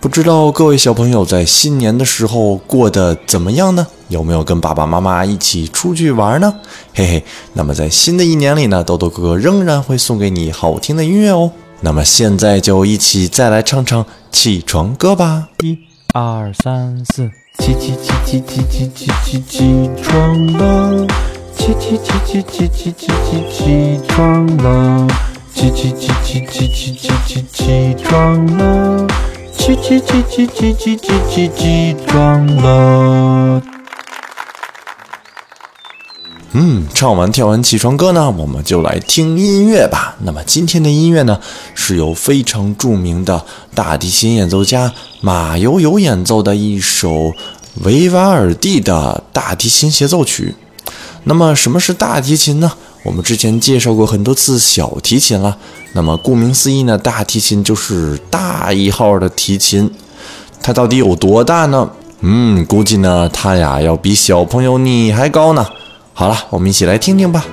不知道各位小朋友在新年的时候过得怎么样呢？有没有跟爸爸妈妈一起出去玩呢？嘿嘿，那么在新的一年里呢，豆豆哥哥仍然会送给你好听的音乐哦。那么现在就一起再来唱唱起床歌吧。一、二、三、四，起起起起起起起起起床了，起起起起起起起起起床了，起起起起起起起起起床了。起起起起起起起起床了。嗯，唱完跳完起床歌呢，我们就来听音乐吧。那么今天的音乐呢，是由非常著名的大提琴演奏家马友友演奏的一首维瓦尔第的大提琴协奏曲。那么什么是大提琴呢？我们之前介绍过很多次小提琴了。那么顾名思义呢，大提琴就是大一号的提琴。它到底有多大呢？嗯，估计呢，它呀要比小朋友你还高呢。好了，我们一起来听听吧。